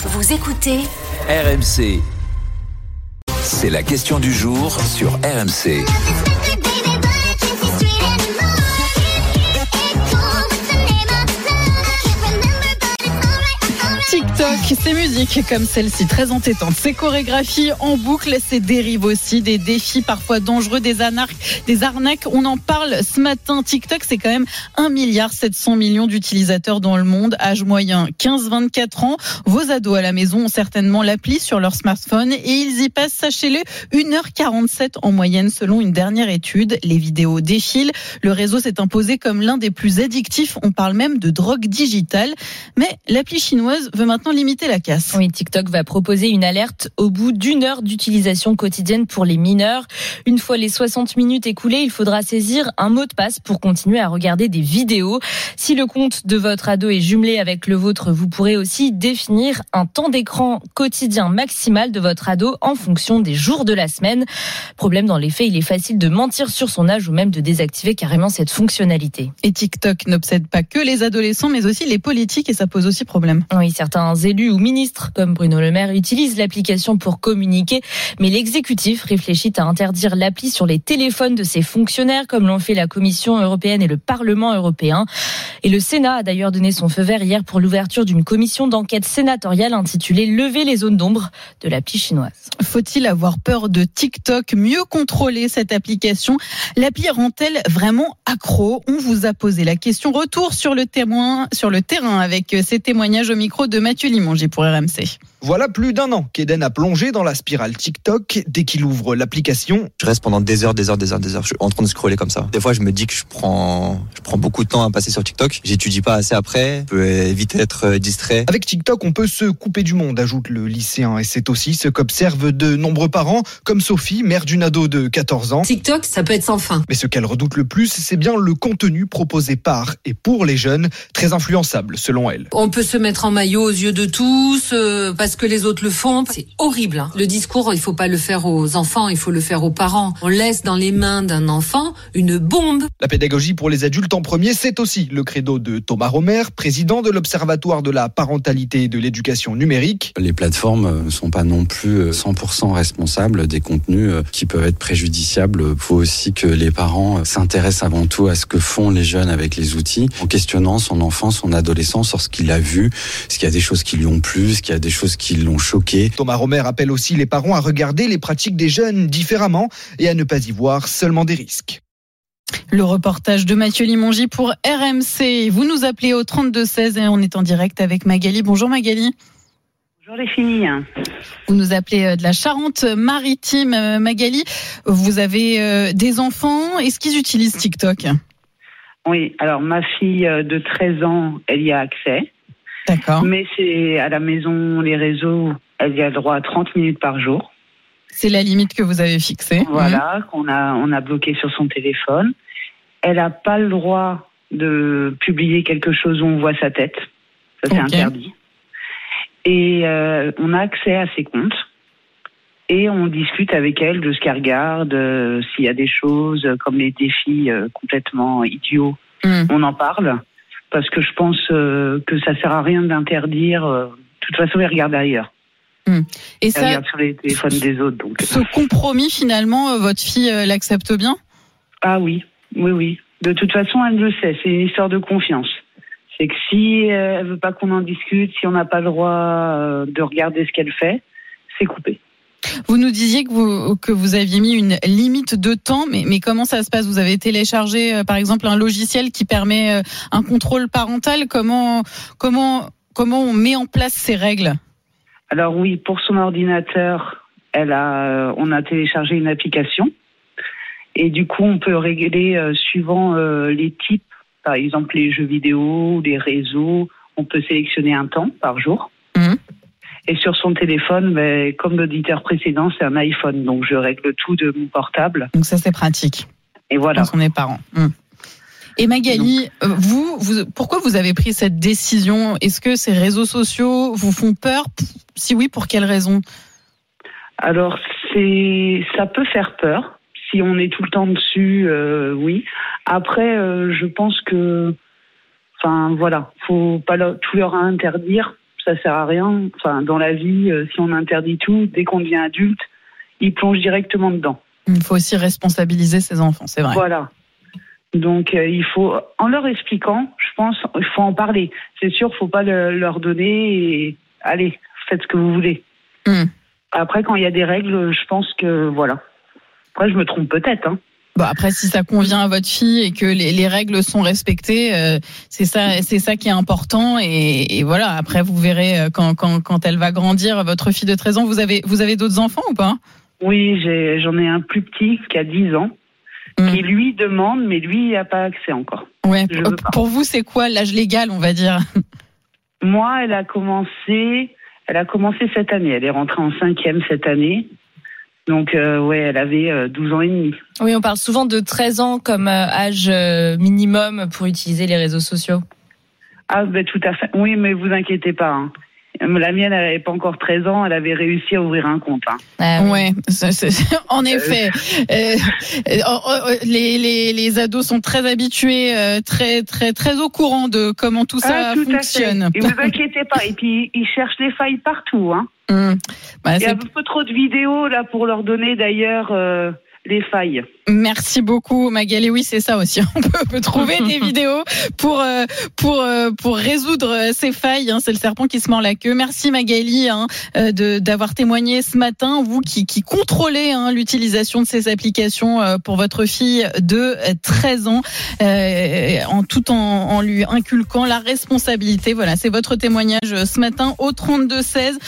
Vous écoutez RMC. C'est la question du jour sur RMC. TikTok, ces musiques comme celle-ci, très entêtantes, ces chorégraphies en boucle, ces dérives aussi, des défis parfois dangereux, des anarques, des arnaques. On en parle ce matin. TikTok, c'est quand même 1 milliard 700 millions d'utilisateurs dans le monde, âge moyen 15-24 ans. Vos ados à la maison ont certainement l'appli sur leur smartphone et ils y passent, sachez-le, 1h47 en moyenne selon une dernière étude. Les vidéos défilent. Le réseau s'est imposé comme l'un des plus addictifs. On parle même de drogue digitale. Mais l'appli chinoise veut maintenant limiter la casse. Oui, TikTok va proposer une alerte au bout d'une heure d'utilisation quotidienne pour les mineurs. Une fois les 60 minutes écoulées, il faudra saisir un mot de passe pour continuer à regarder des vidéos. Si le compte de votre ado est jumelé avec le vôtre, vous pourrez aussi définir un temps d'écran quotidien maximal de votre ado en fonction des jours de la semaine. Problème dans les faits, il est facile de mentir sur son âge ou même de désactiver carrément cette fonctionnalité. Et TikTok n'obsède pas que les adolescents, mais aussi les politiques et ça pose aussi problème. Oui, certains élus ou ministres comme Bruno Le Maire utilisent l'application pour communiquer, mais l'exécutif réfléchit à interdire l'appli sur les téléphones de ses fonctionnaires comme l'ont fait la Commission européenne et le Parlement européen. Et le Sénat a d'ailleurs donné son feu vert hier pour l'ouverture d'une commission d'enquête sénatoriale intitulée Lever les zones d'ombre de l'appli chinoise. Faut-il avoir peur de TikTok, mieux contrôler cette application? L'appli rend-elle vraiment accro? On vous a posé la question. Retour sur le témoin, sur le terrain avec ces témoignages au micro de Mathieu Limongi pour RMC. Voilà plus d'un an qu'Eden a plongé dans la spirale TikTok. Dès qu'il ouvre l'application, je reste pendant des heures, des heures, des heures, des heures. Je suis en train de scroller comme ça. Des fois, je me dis que je prends, je prends beaucoup de temps à passer sur TikTok. J'étudie pas assez après. Je peux vite être distrait. Avec TikTok, on peut se couper du monde, ajoute le lycéen. Et c'est aussi ce qu'observent de nombreux parents, comme Sophie, mère d'une ado de 14 ans. TikTok, ça peut être sans fin. Mais ce qu'elle redoute le plus, c'est bien le contenu proposé par et pour les jeunes, très influençable selon elle. On peut se mettre en maillot aux yeux de tous, euh, parce que les autres le font. C'est horrible. Hein. Le discours, il faut pas le faire aux enfants, il faut le faire aux parents. On laisse dans les mains d'un enfant une bombe. La pédagogie pour les adultes en premier, c'est aussi le credo de Thomas Romer, président de l'Observatoire de la parentalité et de l'éducation numérique. Les plateformes ne sont pas non plus 100% responsables des contenus qui peuvent être préjudiciables. Il faut aussi que les parents s'intéressent avant tout à ce que font les jeunes avec les outils, en questionnant son enfant, son adolescent sur ce qu'il a vu, ce qu'il y a des choses qui lui ont plu, ce qu'il y a des choses qui l'ont choqué. Thomas Romer appelle aussi les parents à regarder les pratiques des jeunes différemment et à ne pas y voir seulement des risques. Le reportage de Mathieu Limongi pour RMC. Vous nous appelez au 3216 et on est en direct avec Magali. Bonjour Magali. Bonjour les filles. Vous nous appelez de la Charente-Maritime. Magali, vous avez des enfants. Est-ce qu'ils utilisent TikTok? Oui, alors ma fille de 13 ans, elle y a accès. D'accord. Mais c'est à la maison, les réseaux, elle y a droit à 30 minutes par jour. C'est la limite que vous avez fixée. Voilà, qu'on a, on a bloqué sur son téléphone. Elle n'a pas le droit de publier quelque chose où on voit sa tête. Ça, c'est interdit. Et euh, on a accès à ses comptes. Et on discute avec elle de ce qu'elle regarde, euh, s'il y a des choses euh, comme les défis euh, complètement idiots, Hmm. on en parle. Parce que je pense euh, que ça sert à rien d'interdire. euh, de toute façon, elle regarde ailleurs. Et Elle ça, regarde sur les téléphones des autres. Donc. ce compromis, finalement, euh, votre fille euh, l'accepte bien? Ah oui, oui, oui. De toute façon, elle le sait. C'est une histoire de confiance. C'est que si euh, elle veut pas qu'on en discute, si on n'a pas le droit euh, de regarder ce qu'elle fait, c'est coupé. Vous nous disiez que vous, que vous aviez mis une limite de temps, mais, comment ça se passe? Vous avez téléchargé, euh, par exemple, un logiciel qui permet euh, un contrôle parental Comment, comment, comment on met en place ces règles? Alors oui, pour son ordinateur, euh, on a téléchargé une application. Et du coup, on peut régler suivant les types, par exemple les jeux vidéo, les réseaux. On peut sélectionner un temps par jour. Et sur son téléphone, ben, comme l'auditeur précédent, c'est un iPhone. Donc je règle tout de mon portable. Donc ça, c'est pratique Et voilà. quand on est parent. Hmm. Et Magali, euh, vous, vous, pourquoi vous avez pris cette décision? Est-ce que ces réseaux sociaux vous font peur? Si oui, pour quelles raisons Alors, c'est, ça peut faire peur. Si on est tout le temps dessus, euh, oui. Après, euh, je pense que, enfin, voilà, faut pas tout leur interdire. Ça sert à rien. Enfin, dans la vie, euh, si on interdit tout, dès qu'on devient adulte, ils plongent directement dedans. Il faut aussi responsabiliser ses enfants, c'est vrai. Voilà. Donc euh, il faut, en leur expliquant, je pense, il faut en parler. C'est sûr, faut pas le- leur donner et allez, faites ce que vous voulez. Hmm. Après, quand il y a des règles, je pense que voilà. Après, je me trompe peut-être. Hein. Bon, après, si ça convient à votre fille et que les, les règles sont respectées, euh, c'est ça, c'est ça qui est important. Et, et voilà. Après, vous verrez euh, quand, quand, quand elle va grandir, votre fille de 13 ans. Vous avez, vous avez d'autres enfants ou pas? Oui, j'en ai un plus petit qui a 10 ans, Hmm. qui lui demande, mais lui, il n'a pas accès encore. Ouais. Pour vous, c'est quoi l'âge légal, on va dire? Moi, elle a commencé, elle a commencé cette année. Elle est rentrée en cinquième cette année. Donc, euh, ouais, elle avait euh, 12 ans et demi. Oui, on parle souvent de 13 ans comme euh, âge euh, minimum pour utiliser les réseaux sociaux. Ah, ben tout à fait. Oui, mais vous inquiétez pas. hein. La mienne, elle n'avait pas encore 13 ans, elle avait réussi à ouvrir un compte. hein. Ah oui. Ouais, en effet. Euh, les, les, les ados sont très habitués, euh, très très très au courant de comment tout ça Ah, tout fonctionne. à fait. Et vous inquiétez pas. Et puis, ils cherchent les failles partout. Hein. Hum. Bah, Il y a un peu trop de vidéos là pour leur donner d'ailleurs euh, les failles. Merci beaucoup Magali. Oui, c'est ça aussi. On peut, on peut trouver des vidéos pour euh, pour euh, pour résoudre euh, ces failles. hein. C'est le serpent qui se mord la queue. Merci Magali hein, de d'avoir témoigné ce matin. Vous qui qui contrôlez hein, l'utilisation de ces applications pour votre fille de 13 ans, euh, en tout en, en lui inculquant la responsabilité. Voilà, c'est votre témoignage ce matin au 32 16.